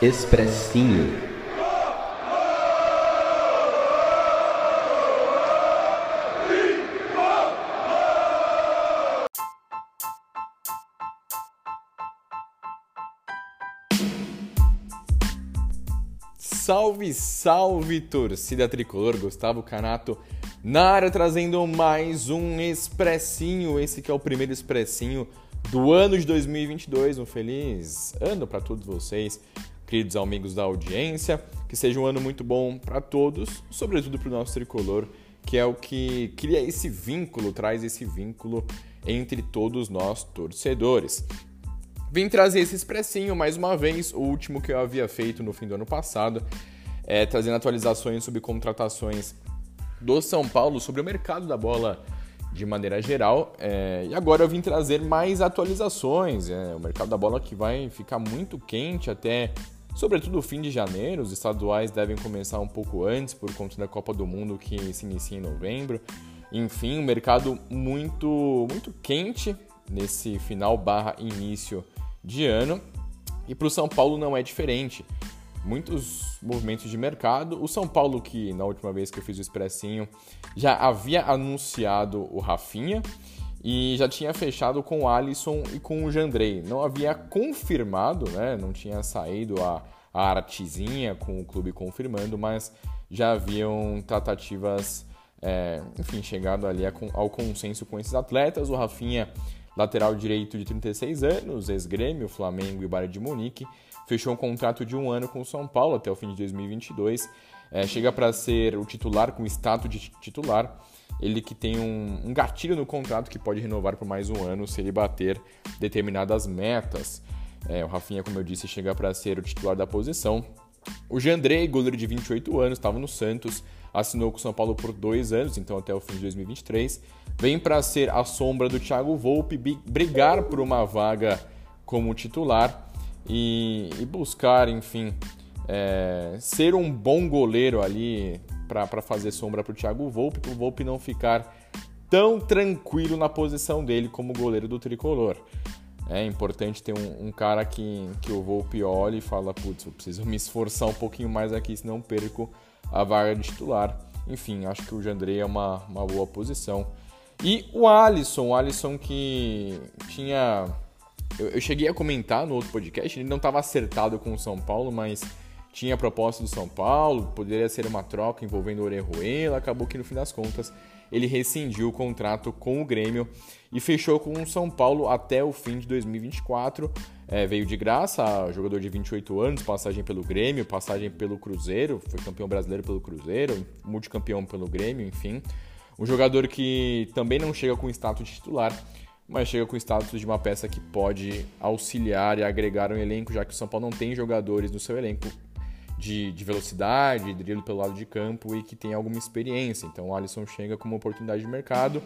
Expressinho. Salve, salve, torcida tricolor, Gustavo Canato na área trazendo mais um expressinho, esse que é o primeiro expressinho do ano de 2022. Um feliz ano para todos vocês, queridos amigos da audiência. Que seja um ano muito bom para todos, sobretudo para o nosso tricolor, que é o que cria esse vínculo, traz esse vínculo entre todos nós torcedores. Vim trazer esse expressinho mais uma vez, o último que eu havia feito no fim do ano passado, é, trazendo atualizações sobre contratações do São Paulo, sobre o mercado da bola de maneira geral. É, e agora eu vim trazer mais atualizações. É, o mercado da bola que vai ficar muito quente até, sobretudo, o fim de janeiro. Os estaduais devem começar um pouco antes por conta da Copa do Mundo que se inicia em novembro. Enfim, um mercado muito, muito quente nesse final barra início de ano. E para o São Paulo não é diferente muitos movimentos de mercado. O São Paulo, que na última vez que eu fiz o expressinho, já havia anunciado o Rafinha e já tinha fechado com o Alisson e com o Jandrei. Não havia confirmado, né? Não tinha saído a, a artezinha com o clube confirmando, mas já haviam tratativas, é, enfim, chegado ali ao consenso com esses atletas. O Rafinha, lateral direito de 36 anos, ex-grêmio, Flamengo e Bayern de Munique fechou um contrato de um ano com o São Paulo até o fim de 2022. É, chega para ser o titular com status de titular. Ele que tem um, um, gatilho no contrato que pode renovar por mais um ano se ele bater determinadas metas. É, o Rafinha, como eu disse, chega para ser o titular da posição. O Jandrei, goleiro de 28 anos, estava no Santos, assinou com o São Paulo por dois anos, então até o fim de 2023. Vem para ser a sombra do Thiago Volpe, brigar por uma vaga como titular e, e buscar, enfim, é, ser um bom goleiro ali para fazer sombra para o Thiago Volpe, para o Volpe não ficar tão tranquilo na posição dele como goleiro do tricolor. É importante ter um, um, cara que, que o Volpe olhe e fala: putz, eu preciso me esforçar um pouquinho mais aqui, senão perco a vaga de titular. Enfim, acho que o Jandrei é uma, uma boa posição. E o Alisson, o Alisson que tinha eu, eu cheguei a comentar no outro podcast, ele não estava acertado com o São Paulo, mas tinha a proposta do São Paulo, poderia ser uma troca envolvendo o Orejuela, acabou que no fim das contas ele rescindiu o contrato com o Grêmio e fechou com o São Paulo até o fim de 2024. É, veio de graça, jogador de 28 anos, passagem pelo Grêmio, passagem pelo Cruzeiro, foi campeão brasileiro pelo Cruzeiro, multicampeão pelo Grêmio, enfim. Um jogador que também não chega com status de titular, mas chega com status de uma peça que pode auxiliar e agregar um elenco, já que o São Paulo não tem jogadores no seu elenco de, de velocidade, drible pelo lado de campo e que tem alguma experiência. Então o Alisson chega como oportunidade de mercado.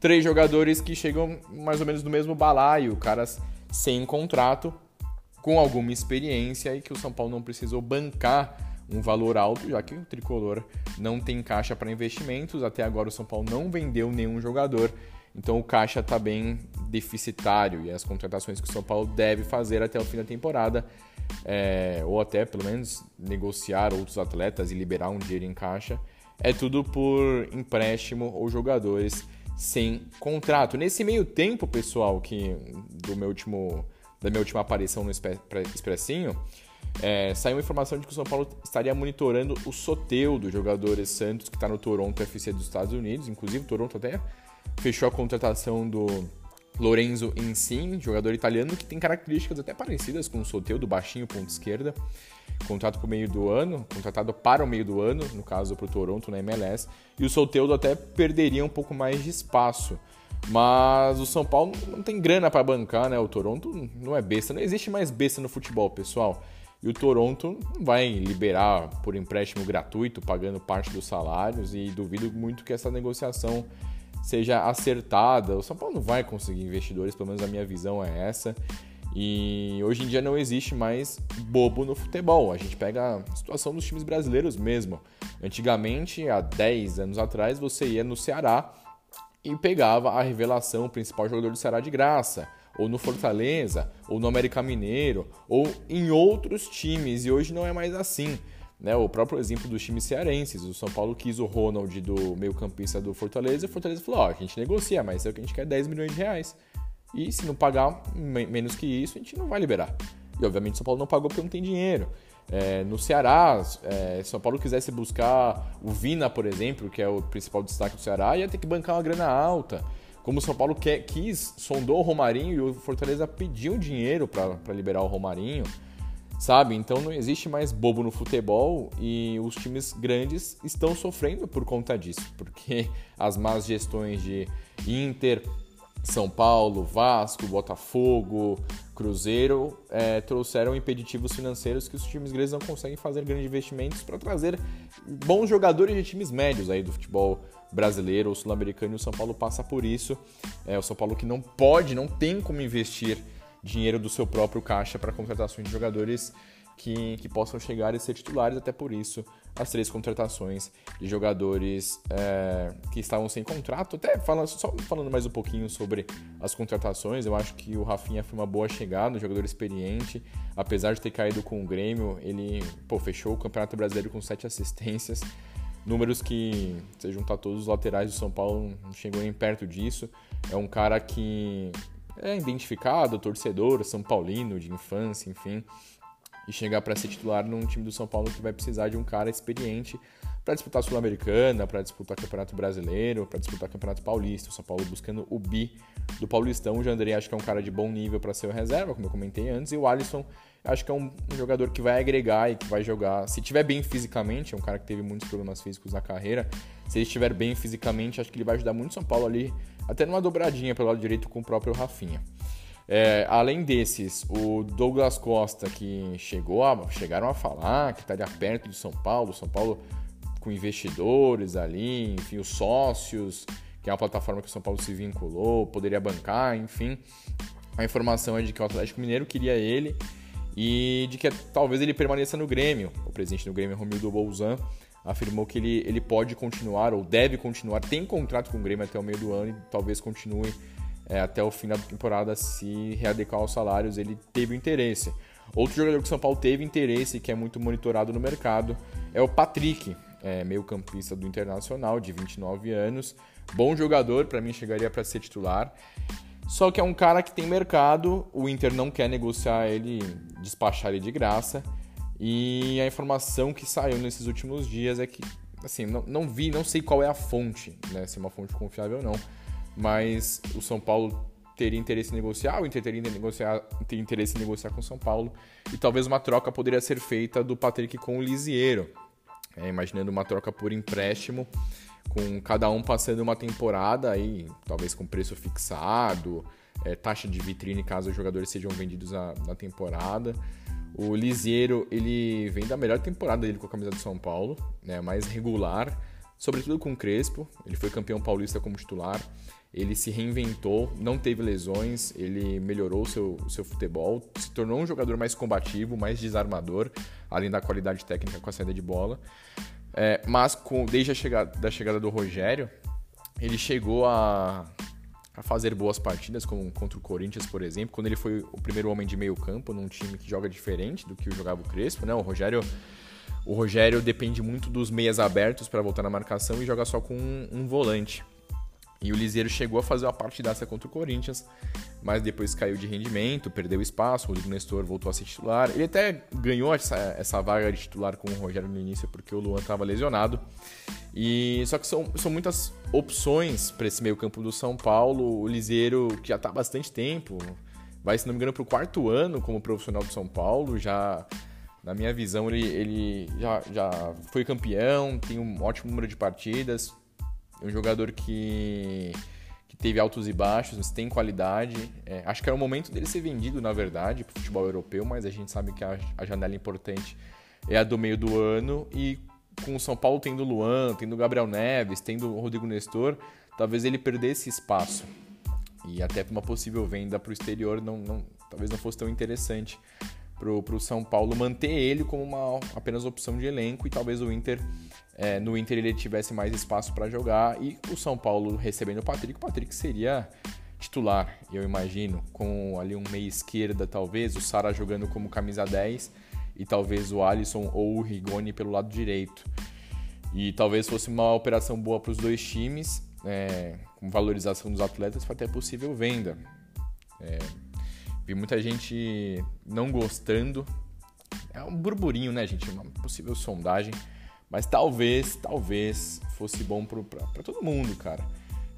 Três jogadores que chegam mais ou menos no mesmo balaio, caras sem contrato, com alguma experiência e que o São Paulo não precisou bancar um valor alto, já que o tricolor não tem caixa para investimentos. Até agora o São Paulo não vendeu nenhum jogador então o caixa está bem deficitário e as contratações que o São Paulo deve fazer até o fim da temporada, é, ou até pelo menos negociar outros atletas e liberar um dinheiro em caixa, é tudo por empréstimo ou jogadores sem contrato. Nesse meio tempo, pessoal, que do meu último, da minha última aparição no Expressinho, é, saiu uma informação de que o São Paulo estaria monitorando o Soteu dos jogadores Santos, que está no Toronto FC dos Estados Unidos. Inclusive, Toronto até fechou a contratação do Lorenzo Insigne, jogador italiano que tem características até parecidas com o Soteu, do baixinho ponto esquerda. Contrato para o meio do ano, contratado para o meio do ano, no caso para o Toronto na MLS. E o Soteudo até perderia um pouco mais de espaço. Mas o São Paulo não tem grana para bancar, né? O Toronto não é besta, não existe mais besta no futebol, pessoal. E o Toronto não vai liberar por empréstimo gratuito, pagando parte dos salários, e duvido muito que essa negociação seja acertada. O São Paulo não vai conseguir investidores, pelo menos a minha visão é essa. E hoje em dia não existe mais bobo no futebol. A gente pega a situação dos times brasileiros mesmo. Antigamente, há 10 anos atrás, você ia no Ceará e pegava a revelação, o principal jogador do Ceará de graça. ou no Fortaleza, ou no América Mineiro, ou em outros times, e hoje não é mais assim. Né, o próprio exemplo dos times cearenses. O São Paulo quis o Ronald do meio campista do Fortaleza e o Fortaleza falou: ó, a gente negocia, mas é o que a gente quer 10 milhões de reais. E se não pagar menos que isso, a gente não vai liberar. E obviamente o São Paulo não pagou porque não tem dinheiro. É, no Ceará, é, São Paulo quisesse buscar o Vina, por exemplo, que é o principal destaque do Ceará, ia ter que bancar uma grana alta. Como o São Paulo quer, quis, sondou o Romarinho e o Fortaleza pediu dinheiro para liberar o Romarinho, sabe? Então não existe mais bobo no futebol e os times grandes estão sofrendo por conta disso, porque as más gestões de Inter, são Paulo, Vasco, Botafogo, Cruzeiro é, trouxeram impeditivos financeiros que os times grandes não conseguem fazer grandes investimentos para trazer bons jogadores de times médios aí do futebol brasileiro ou sul-americano e o São Paulo passa por isso. É, o São Paulo que não pode, não tem como investir dinheiro do seu próprio caixa para contratações de jogadores que, que possam chegar e ser titulares, até por isso as três contratações de jogadores é, que estavam sem contrato. Até falando, só falando mais um pouquinho sobre as contratações, eu acho que o Rafinha foi uma boa chegada, um jogador experiente. Apesar de ter caído com o Grêmio, ele pô, fechou o Campeonato Brasileiro com sete assistências. Números que, se juntar todos os laterais do São Paulo, não chegou nem perto disso. É um cara que é identificado, torcedor, São Paulino, de infância, enfim. E chegar para ser titular num time do São Paulo que vai precisar de um cara experiente para disputar a Sul-Americana, para disputar o Campeonato Brasileiro, para disputar o Campeonato Paulista. O São Paulo buscando o bi do Paulistão. O Jandrei acho que é um cara de bom nível para ser o reserva, como eu comentei antes, e o Alisson acho que é um, jogador que vai agregar e que vai jogar. Se tiver bem fisicamente, é um cara que teve muitos problemas físicos na carreira. Se ele estiver bem fisicamente, acho que ele vai ajudar muito o São Paulo ali, até numa dobradinha pelo lado direito com o próprio Rafinha. É, além desses, o Douglas Costa, que chegou a, chegaram a falar que estaria perto de São Paulo, São Paulo com investidores ali, enfim, os sócios, que é uma plataforma que o São Paulo se vinculou, poderia bancar, enfim. A informação é de que o Atlético Mineiro queria ele e de que talvez ele permaneça no Grêmio. O presidente do Grêmio, Romildo Bolzan, afirmou que ele, ele pode continuar ou deve continuar, tem contrato com o Grêmio até o meio do ano e talvez continue é, até o final da temporada se readequar aos salários, ele teve interesse. Outro jogador que o São Paulo teve interesse, que é muito monitorado no mercado, é o Patrick, é, meio campista do Internacional, de 29 anos. Bom jogador, para mim chegaria para ser titular. Só que é um cara que tem mercado, o Inter não quer negociar ele, despachar ele de graça. E a informação que saiu nesses últimos dias é que, assim, não, não vi, não sei qual é a fonte, né, se é uma fonte confiável ou não, mas o São Paulo teria interesse em negociar, o Inter teria, negociar, teria interesse em negociar com o São Paulo, e talvez uma troca poderia ser feita do Patrick com o Lisieiro, é, imaginando uma troca por empréstimo, com cada um passando uma temporada aí, talvez com preço fixado, é, taxa de vitrine caso os jogadores sejam vendidos na, na temporada. O Lisieiro, ele vem da melhor temporada dele com a camisa do São Paulo, né, mais regular, sobretudo com o Crespo, ele foi campeão paulista como titular, ele se reinventou, não teve lesões, ele melhorou o seu, seu futebol, se tornou um jogador mais combativo, mais desarmador, além da qualidade técnica com a saída de bola. É, mas com, desde a chegada, da chegada do Rogério, ele chegou a, a fazer boas partidas, como contra o Corinthians, por exemplo, quando ele foi o primeiro homem de meio campo num time que joga diferente do que jogava o Crespo, né? O Rogério o Rogério depende muito dos meias abertos para voltar na marcação e joga só com um, um volante. E o Liseiro chegou a fazer uma partidaça contra o Corinthians, mas depois caiu de rendimento, perdeu espaço, o Rodrigo Nestor voltou a ser titular. Ele até ganhou essa, essa vaga de titular com o Rogério no início, porque o Luan estava lesionado. E Só que são, são muitas opções para esse meio campo do São Paulo. O Liseiro, que já está há bastante tempo, vai, se não me engano, para o quarto ano como profissional do São Paulo, já... Na minha visão, ele, ele já, já foi campeão, tem um ótimo número de partidas, um jogador que, que teve altos e baixos, mas tem qualidade. É, acho que era o momento dele ser vendido, na verdade, para o futebol europeu, mas a gente sabe que a, a janela importante é a do meio do ano. E com o São Paulo tendo Luan, tendo Gabriel Neves, tendo Rodrigo Nestor, talvez ele perdesse espaço. E até para uma possível venda para o exterior não, não, talvez não fosse tão interessante para o São Paulo manter ele como uma apenas opção de elenco e talvez o Inter é, no Inter ele tivesse mais espaço para jogar e o São Paulo recebendo o Patrick, o Patrick seria titular, eu imagino, com ali um meia esquerda talvez, o Sara jogando como camisa 10 e talvez o Alisson ou o Rigoni pelo lado direito. E talvez fosse uma operação boa para os dois times, é, com valorização dos atletas, foi até possível venda. É, vi muita gente não gostando. É um burburinho, né, gente? Uma possível sondagem. Mas talvez, talvez fosse bom para todo mundo, cara.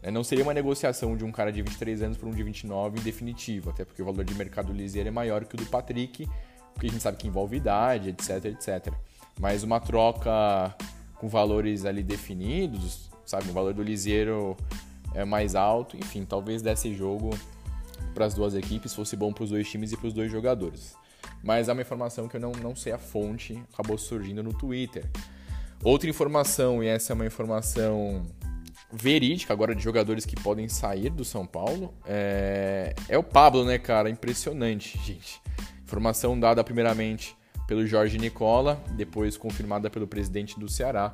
É, não seria uma negociação de um cara de 23 anos para um de 29 em definitivo, até porque o valor de mercado do Liseiro é maior que o do Patrick, porque a gente sabe que envolve idade, etc, etc. Mas uma troca com valores ali definidos, sabe? O valor do Liseiro é mais alto, enfim, talvez desse jogo para as duas equipes fosse bom para os dois times e para os dois jogadores. Mas é uma informação que eu não, não sei a fonte, acabou surgindo no Twitter. Outra informação, e essa é uma informação verídica agora de jogadores que podem sair do São Paulo, é, é o Pablo, né, cara? Impressionante, gente. Informação dada primeiramente pelo Jorge Nicola, depois confirmada pelo presidente do Ceará.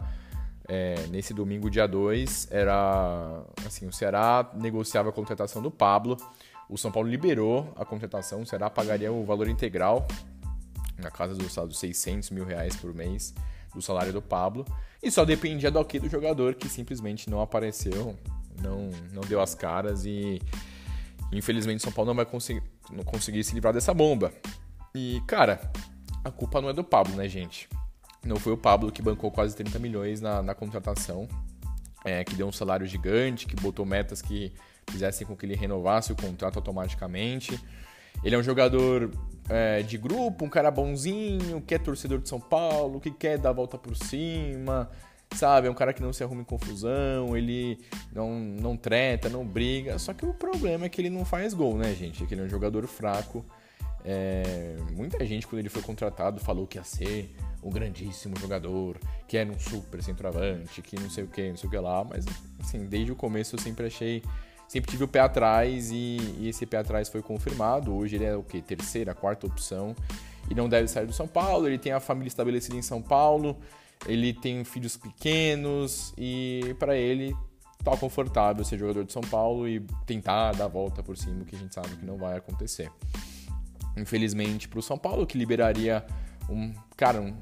É, nesse domingo, dia 2, era assim, o Ceará negociava a contratação do Pablo. O São Paulo liberou a contratação, o Ceará pagaria o valor integral, na casa dos, dos 600 mil reais por mês, do salário do Pablo. E só dependia do ok do jogador, que simplesmente não apareceu, não, não deu as caras e infelizmente São Paulo não vai conseguir, não conseguir se livrar dessa bomba. E, cara, a culpa não é do Pablo, né, gente? Não foi o Pablo que bancou quase 30 milhões na, na contratação, é, que deu um salário gigante, que botou metas que fizessem com que ele renovasse o contrato automaticamente. Ele é um jogador é, de grupo, um cara bonzinho, que é torcedor de São Paulo, que quer dar a volta por cima, sabe? É um cara que não se arruma em confusão, ele não, não treta, não briga. Só que o problema é que ele não faz gol, né, gente? É que ele é um jogador fraco. É, muita gente, quando ele foi contratado, falou que ia ser um grandíssimo jogador, que era um super centroavante, que não sei o que, não sei o que lá, mas assim, desde o começo eu sempre achei sempre tive o pé atrás e, e, esse pé atrás foi confirmado. Hoje ele é o que? Terceira, quarta opção e não deve sair do São Paulo. Ele tem a família estabelecida em São Paulo, ele tem filhos pequenos e para ele tá confortável ser jogador de São Paulo e tentar dar a volta por cima, que a gente sabe que não vai acontecer. Infelizmente para o São Paulo, que liberaria um cara um,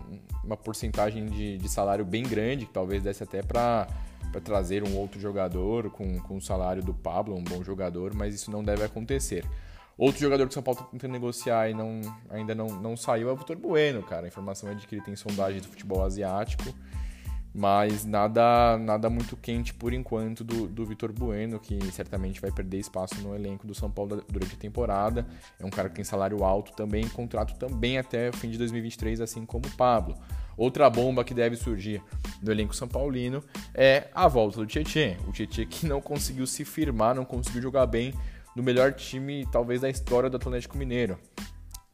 uma porcentagem de, de salário bem grande, que talvez desse até para para trazer um outro jogador com, com o salário do Pablo, um bom jogador, mas isso não deve acontecer. Outro jogador que o São Paulo está tentando negociar e não, ainda não, não saiu é o Vitor Bueno, cara. A informação é de que ele tem sondagem do futebol asiático, mas nada nada muito quente por enquanto do, do Vitor Bueno, que certamente vai perder espaço no elenco do São Paulo durante a temporada. É um cara que tem salário alto também, contrato também até o fim de 2023, assim como o Pablo. Outra bomba que deve surgir no elenco São Paulino é a volta do Tietchan. O Tietchan que não conseguiu se firmar, não conseguiu jogar bem no melhor time, talvez, da história do Atlético Mineiro.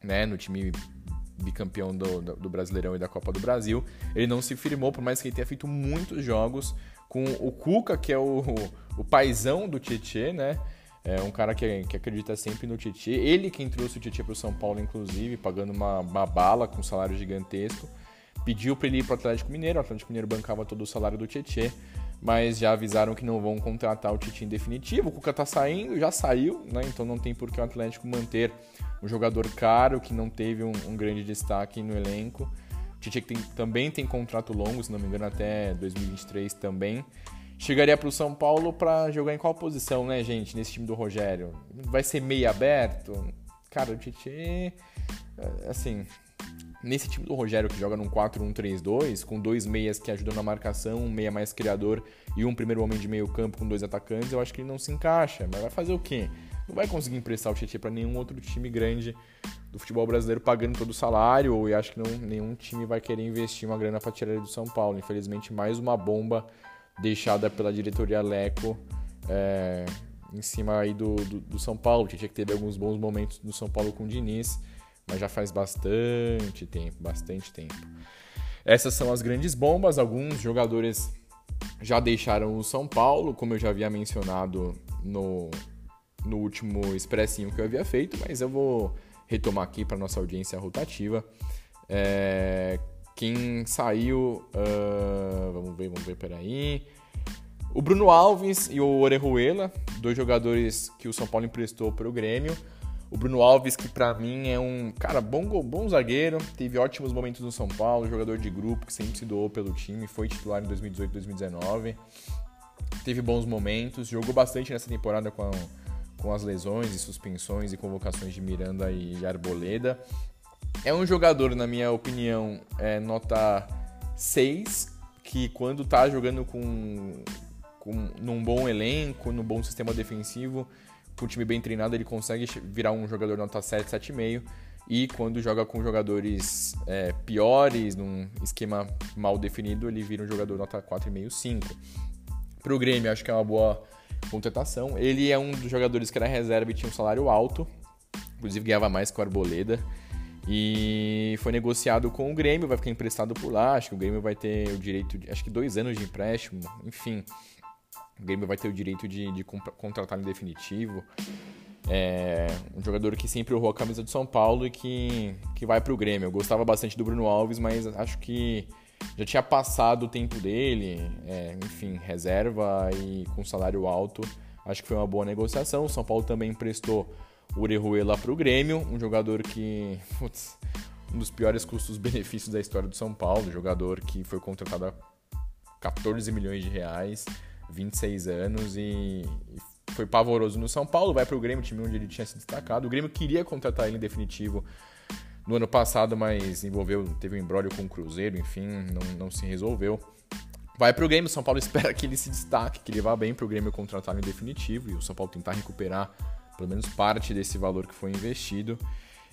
Né? No time bicampeão do, do Brasileirão e da Copa do Brasil. Ele não se firmou, por mais que ele tenha feito muitos jogos com o Cuca, que é o, o, o paizão do Tietchan, né? É um cara que, que acredita sempre no Tietchan. Ele quem trouxe o Tietchan para o São Paulo, inclusive, pagando uma, uma bala com um salário gigantesco pediu para ele ir para Atlético Mineiro, o Atlético Mineiro bancava todo o salário do Tietê, mas já avisaram que não vão contratar o Tietchan em definitivo. O Cuca tá saindo, já saiu, né? Então não tem por que o Atlético manter um jogador caro que não teve um, um grande destaque no elenco. O Tietchan tem, também tem contrato longo, se não me engano, até 2023 também. Chegaria para o São Paulo para jogar em qual posição, né, gente, nesse time do Rogério? Vai ser meio aberto? Cara, o Tietchan, é, assim, Nesse time do Rogério que joga num 4-1-3-2, com dois meias que ajudam na marcação, um meia mais criador e um primeiro homem de meio campo com dois atacantes, eu acho que ele não se encaixa. Mas vai fazer o quê? Não vai conseguir emprestar o Tietchan para nenhum outro time grande do futebol brasileiro pagando todo o salário, eu acho que não, nenhum time vai querer investir uma grana para tirar ele do São Paulo. Infelizmente, mais uma bomba deixada pela diretoria Leco é, em cima aí do, do, do São Paulo. Tietchan que teve alguns bons momentos do São Paulo com o Diniz mas já faz bastante tempo, bastante tempo. Essas são as grandes bombas. Alguns jogadores já deixaram o São Paulo, como eu já havia mencionado no, no último expressinho que eu havia feito, mas eu vou retomar aqui para nossa audiência rotativa. É, quem saiu. Uh, vamos ver, vamos ver, peraí. O Bruno Alves e o Orejuela, dois jogadores que o São Paulo emprestou para o Grêmio. O Bruno Alves, que para mim é um cara bom, bom zagueiro, teve ótimos momentos no São Paulo, jogador de grupo que sempre se doou pelo time, foi titular em 2018, 2019. Teve bons momentos, jogou bastante nessa temporada com, a, com as lesões e suspensões e convocações de Miranda e Arboleda. É um jogador, na minha opinião, é nota 6, que quando tá jogando com, com num bom elenco, num bom sistema defensivo, com um time bem treinado, ele consegue virar um jogador nota 7, 7,5. E quando joga com jogadores é, piores, num esquema mal definido, ele vira um jogador nota 4,5, 5. Para o Grêmio, acho que é uma boa contratação. Ele é um dos jogadores que era reserva e tinha um salário alto, inclusive ganhava mais que o Arboleda. E foi negociado com o Grêmio, vai ficar emprestado por lá. Acho que o Grêmio vai ter o direito, de, acho que dois anos de empréstimo, enfim. O Grêmio vai ter o direito de, de contratar em definitivo. É um jogador que sempre honrou a camisa do São Paulo e que, que vai para o Grêmio. Eu gostava bastante do Bruno Alves, mas acho que já tinha passado o tempo dele. É, enfim, reserva e com salário alto. Acho que foi uma boa negociação. O São Paulo também emprestou o Orejuela para o Grêmio, um jogador que. Putz, um dos piores custos-benefícios da história do São Paulo. Jogador que foi contratado a 14 milhões de reais 26 anos e, foi pavoroso no São Paulo, vai para o Grêmio, time onde ele tinha se destacado. O Grêmio queria contratar ele em definitivo no ano passado, mas envolveu, teve um embrólio com o Cruzeiro, enfim, não, não se resolveu. Vai para o Grêmio, o São Paulo espera que ele se destaque, que ele vá bem para o Grêmio contratar em definitivo e o São Paulo tentar recuperar pelo menos parte desse valor que foi investido.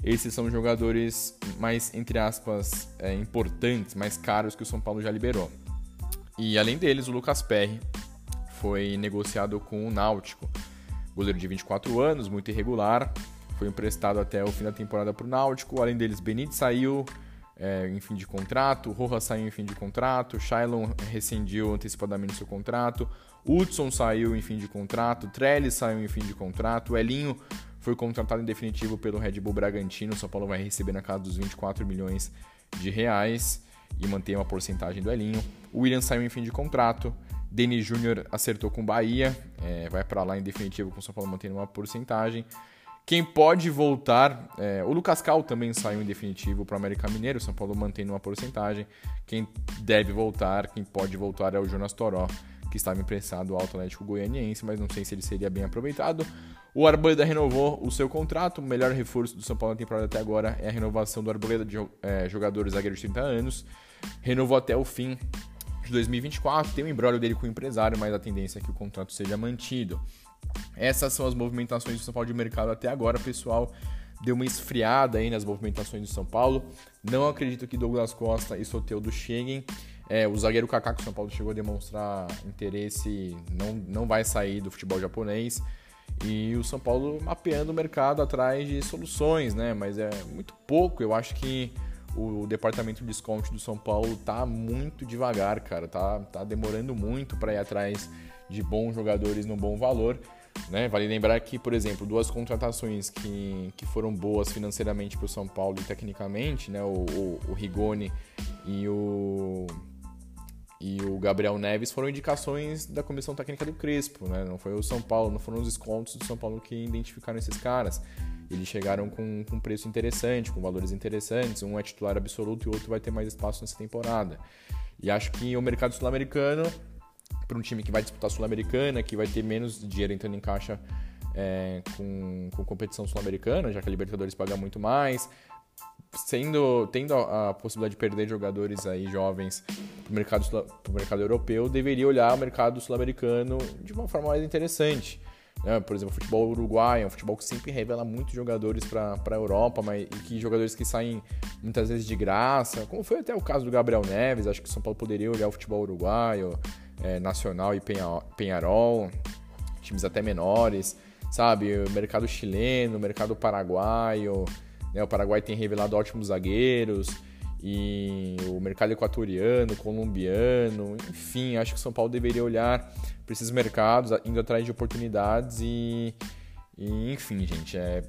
Esses são jogadores mais, entre aspas, é, importantes, mais caros que o São Paulo já liberou. E além deles, o Lucas Perry, foi negociado com o Náutico. Goleiro de 24 anos, muito irregular, foi emprestado até o fim da temporada para o Náutico. Além deles, Benítez saiu é, em fim de contrato, Rojas saiu em fim de contrato, Shailon rescindiu antecipadamente seu contrato, Hudson saiu em fim de contrato, Trellis saiu em fim de contrato, Elinho foi contratado em definitivo pelo Red Bull Bragantino. O São Paulo vai receber na casa dos 24 milhões de reais e manter uma porcentagem do Elinho. O William saiu em fim de contrato. Denis Júnior acertou com Bahia, é, vai para lá em definitivo com o São Paulo mantendo uma porcentagem. Quem pode voltar, é, o Lucas Cal também saiu em definitivo para o América Mineiro, São Paulo mantendo uma porcentagem. Quem deve voltar, quem pode voltar é o Jonas Toró, que estava emprestado ao Atlético Goianiense, mas não sei se ele seria bem aproveitado. O Arboleda renovou o seu contrato, o melhor reforço do São Paulo na temporada até agora é a renovação do Arboleda de é, jogador zagueiro de 30 anos. Renovou até o fim de 2024. Tem um embrólio dele com o empresário, mas a tendência é que o contrato seja mantido. Essas são as movimentações do São Paulo de mercado até agora, pessoal. Deu uma esfriada aí nas movimentações do São Paulo. Não acredito que Douglas Costa e Soteldo cheguem. É, o zagueiro Kaká que o São Paulo chegou a demonstrar interesse, não, não vai sair do futebol japonês. E o São Paulo mapeando o mercado atrás de soluções, né? Mas é muito pouco. Eu acho que o departamento de desconto do São Paulo tá muito devagar, cara. Tá, tá demorando muito para ir atrás de bons jogadores no bom valor. Né? Vale lembrar que, por exemplo, duas contratações que, que foram boas financeiramente para o São Paulo e tecnicamente, né? o, o, o Rigoni e o, e o Gabriel Neves foram indicações da comissão técnica do Crespo. Né? Não foi o São Paulo, não foram os descontos do São Paulo que identificaram esses caras. Eles chegaram com, um preço interessante, com valores interessantes. Um é titular absoluto e o outro vai ter mais espaço nessa temporada. E acho que o mercado sul-americano, para um time que vai disputar Sul-Americana, que vai ter menos dinheiro entrando em caixa é, com, com competição sul-americana, já que a Libertadores paga muito mais, sendo tendo a, a, possibilidade de perder jogadores aí jovens para o mercado, mercado europeu, deveria olhar o mercado sul-americano de uma forma mais interessante. Né? Por exemplo, o futebol uruguaio é um futebol que sempre revela muitos jogadores para a Europa, mas e que jogadores que saem muitas vezes de graça, como foi até o caso do Gabriel Neves, acho que o São Paulo poderia olhar o futebol uruguaio, é, Nacional e Penharol, times até menores, sabe? O mercado chileno, o mercado paraguaio, né? o Paraguai tem revelado ótimos zagueiros, e o mercado equatoriano, colombiano, enfim, acho que São Paulo deveria olhar para esses mercados, indo atrás de oportunidades e, e enfim, gente, é,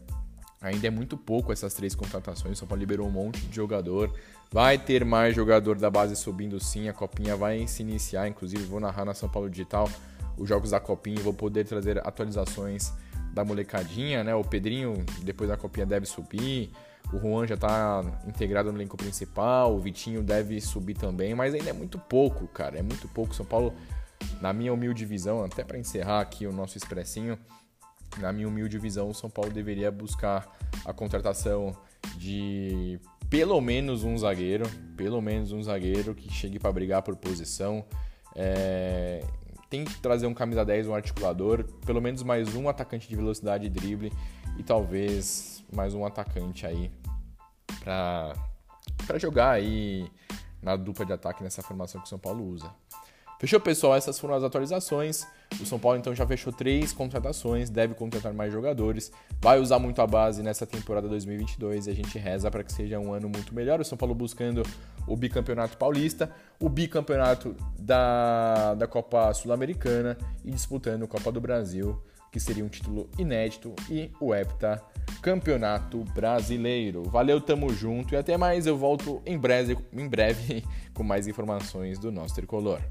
ainda é muito pouco essas três contratações. São Paulo liberou um monte de jogador. Vai ter mais jogador da base subindo sim, a copinha vai se iniciar, inclusive vou narrar na São Paulo Digital os jogos da Copinha, vou poder trazer atualizações da molecadinha, né? O Pedrinho, depois da Copinha, deve subir. O Juan já está integrado no elenco principal, o Vitinho deve subir também, mas ainda é muito pouco, cara. É muito pouco. São Paulo, na minha humilde visão, até para encerrar aqui o nosso expressinho, na minha humilde visão, o São Paulo deveria buscar a contratação de pelo menos um zagueiro, pelo menos um zagueiro que chegue para brigar por posição. É, tem que trazer um camisa 10, um articulador, pelo menos mais um atacante de velocidade e drible e talvez mais um atacante aí para jogar aí na dupla de ataque nessa formação que o São Paulo usa. Fechou, pessoal? Essas foram as atualizações. O São Paulo então já fechou três contratações, deve contratar mais jogadores, vai usar muito a base nessa temporada 2022 e a gente reza para que seja um ano muito melhor. O São Paulo buscando o bicampeonato paulista, o bicampeonato da, da Copa Sul-Americana e disputando a Copa do Brasil, que seria um título inédito, e o Hepta Campeonato Brasileiro. Valeu, tamo junto e até mais. Eu volto em breve, em breve com mais informações do nosso tricolor.